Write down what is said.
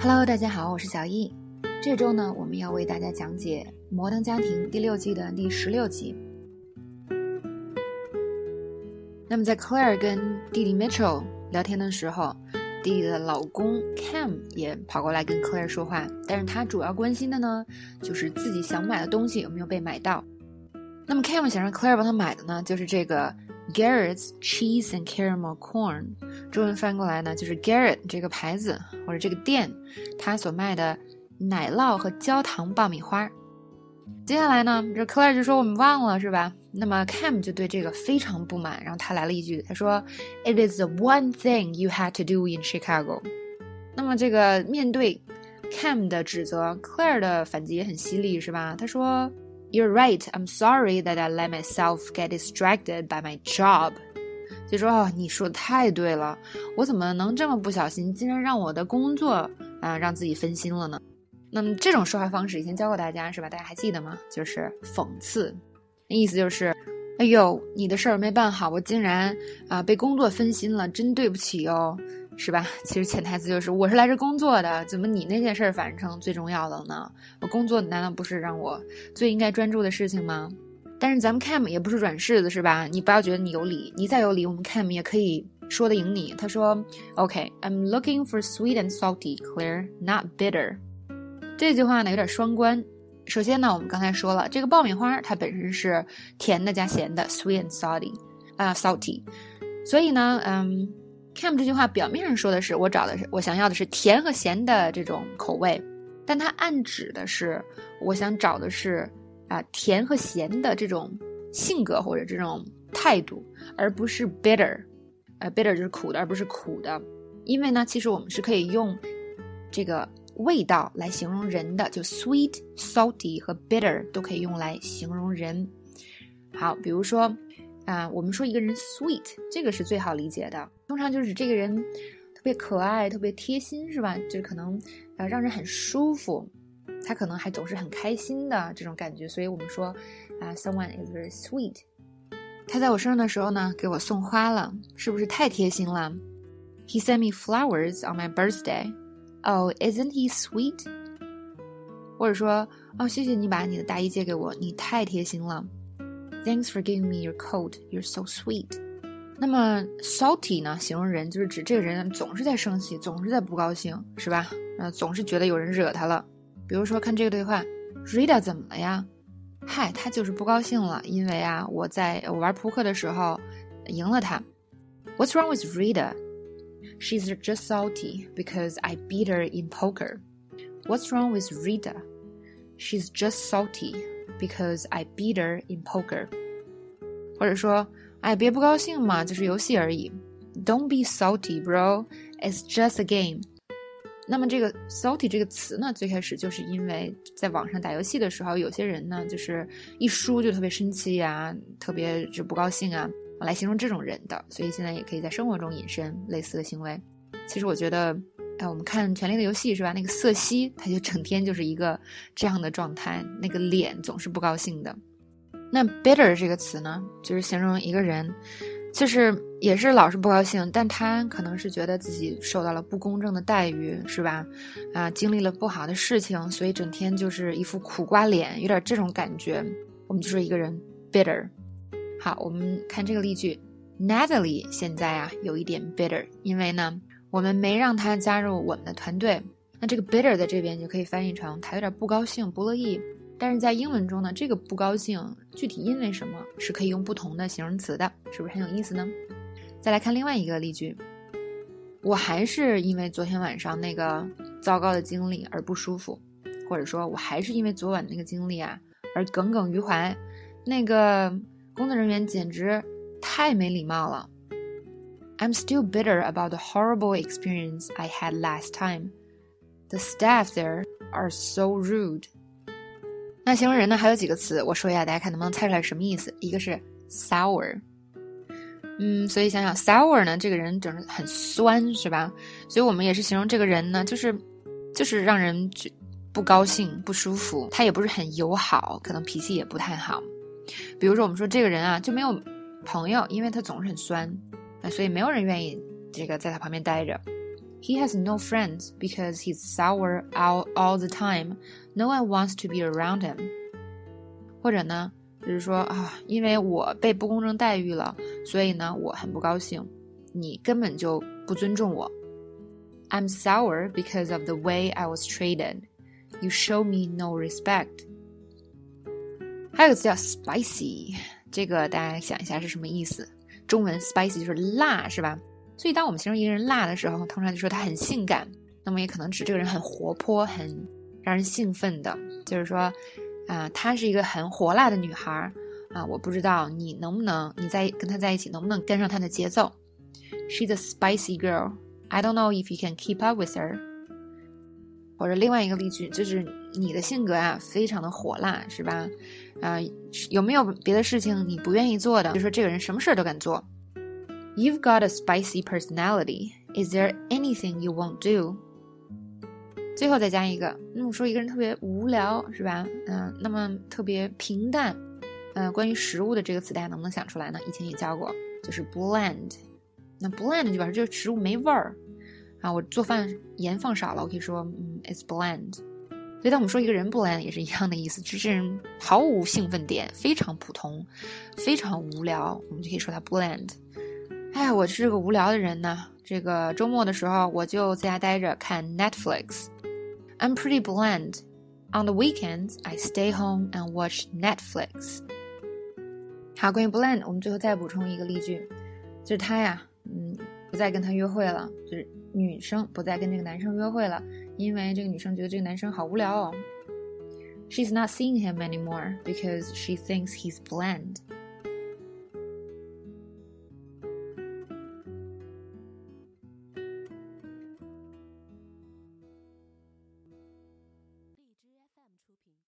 Hello，大家好，我是小易。这周呢，我们要为大家讲解《摩登家庭》第六季的第十六集。那么，在 Claire 跟弟弟 Mitchell 聊天的时候，弟弟的老公 Cam 也跑过来跟 Claire 说话，但是他主要关心的呢，就是自己想买的东西有没有被买到。那么 Cam 想让 Claire 帮他买的呢，就是这个 Garrett's Cheese and Caramel Corn。中文翻过来呢，就是 Garrett 这个牌子或者这个店，它所卖的奶酪和焦糖爆米花。接下来呢，这 Claire 就说我们忘了是吧？那么 Cam 就对这个非常不满，然后他来了一句，他说：“It is the one thing you had to do in Chicago。”那么这个面对 Cam 的指责，Claire 的反击也很犀利是吧？他说：“You're right. I'm sorry that I let myself get distracted by my job。”就说哦，你说的太对了，我怎么能这么不小心，竟然让我的工作啊让自己分心了呢？那么这种说话方式以前教过大家是吧？大家还记得吗？就是讽刺，意思就是，哎呦，你的事儿没办好，我竟然啊被工作分心了，真对不起哟，是吧？其实潜台词就是，我是来这工作的，怎么你那件事儿反成最重要的呢？我工作难道不是让我最应该专注的事情吗？但是咱们 Cam 也不是软柿子是吧？你不要觉得你有理，你再有理，我们 Cam 也可以说得赢你。他说：“OK，I'm looking for sweet and salty, clear, not bitter。”这句话呢有点双关。首先呢，我们刚才说了，这个爆米花它本身是甜的加咸的，sweet and salty 啊，salty。所以呢，嗯，Cam 这句话表面上说的是我找的是我想要的是甜和咸的这种口味，但它暗指的是我想找的是。啊，甜和咸的这种性格或者这种态度，而不是 bitter，呃，bitter 就是苦的，而不是苦的。因为呢，其实我们是可以用这个味道来形容人的，就 sweet、salty 和 bitter 都可以用来形容人。好，比如说啊，我们说一个人 sweet，这个是最好理解的，通常就是这个人特别可爱、特别贴心，是吧？就是可能呃让人很舒服。他可能还总是很开心的这种感觉，所以我们说啊，someone is very sweet。他在我生日的时候呢，给我送花了，是不是太贴心了？He sent me flowers on my birthday. Oh, isn't he sweet？或者说，哦，谢谢你把你的大衣借给我，你太贴心了。Thanks for giving me your coat. You're so sweet. 那么 salty 呢，形容人就是指这个人总是在生气，总是在不高兴，是吧？呃，总是觉得有人惹他了。比如说，看这个对话，Rita 怎么了呀？嗨，他就是不高兴了，因为啊，我在我玩扑克的时候赢了他。What's wrong with Rita? She's just salty because I beat her in poker. What's wrong with Rita? She's just salty because I beat her in poker. 或者说，哎，别不高兴嘛，就是游戏而已。Don't be salty, bro. It's just a game. 那么这个 salty 这个词呢，最开始就是因为在网上打游戏的时候，有些人呢就是一输就特别生气呀，特别就不高兴啊，来形容这种人的。所以现在也可以在生活中引申类似的行为。其实我觉得，哎，我们看《权力的游戏》是吧？那个瑟西他就整天就是一个这样的状态，那个脸总是不高兴的。那 bitter 这个词呢，就是形容一个人。就是也是老是不高兴，但他可能是觉得自己受到了不公正的待遇，是吧？啊，经历了不好的事情，所以整天就是一副苦瓜脸，有点这种感觉。我们就说一个人 bitter。好，我们看这个例句，Natalie 现在啊有一点 bitter，因为呢我们没让他加入我们的团队。那这个 bitter 在这边就可以翻译成他有点不高兴、不乐意。但是在英文中呢，这个不高兴具体因为什么是可以用不同的形容词的，是不是很有意思呢？再来看另外一个例句，我还是因为昨天晚上那个糟糕的经历而不舒服，或者说我还是因为昨晚那个经历啊而耿耿于怀。那个工作人员简直太没礼貌了。I'm still bitter about the horrible experience I had last time. The staff there are so rude. 那形容人呢，还有几个词，我说一下，大家看能不能猜出来什么意思？一个是 sour，嗯，所以想想 sour 呢，这个人整很酸，是吧？所以我们也是形容这个人呢，就是就是让人不高兴、不舒服。他也不是很友好，可能脾气也不太好。比如说，我们说这个人啊，就没有朋友，因为他总是很酸，那所以没有人愿意这个在他旁边待着。He has no friends because he's sour all all the time. No one wants to be around him. 或者呢，就是说啊，因为我被不公正待遇了，所以呢，我很不高兴。你根本就不尊重我。I'm sour because of the way I was treated. You show me no respect. 还有个词叫 spicy，这个大家想一下是什么意思？中文 spicy 就是辣，是吧？所以当我们形容一个人辣的时候，通常就说他很性感，那么也可能指这个人很活泼、很让人兴奋的，就是说啊，她是一个很火辣的女孩啊。我不知道你能不能你在跟她在一起能不能跟上她的节奏。She's a spicy girl. I don't know if you can keep up with her. 或者另外一个例句就是你的性格啊，非常的火辣，是吧？啊，有没有别的事情你不愿意做的？就说这个人什么事儿都敢做。You've got a spicy personality. Is there anything you won't do? 最后再加一个，那么说一个人特别无聊，是吧？嗯，那么特别平淡。嗯，关于食物的这个词，大家能不能想出来呢？以前也教过，就是 bland。那 bland 就表示这个食物没味儿。啊，我做饭盐放少了，我可以说，嗯，it's bland。所以当我们说一个人 bland 也是一样的意思，就是毫无兴奋点，非常普通，非常无聊，我们就可以说他 bland。哎，我是个无聊的人呢。这个周末的时候，我就在家待着看 Netflix。I'm pretty bland. On the weekends, I stay home and watch Netflix. 好，关于 bland，我们最后再补充一个例句，就是他呀，嗯，不再跟他约会了，就是女生不再跟这个男生约会了，因为这个女生觉得这个男生好无聊哦。She's not seeing him anymore because she thinks he's bland.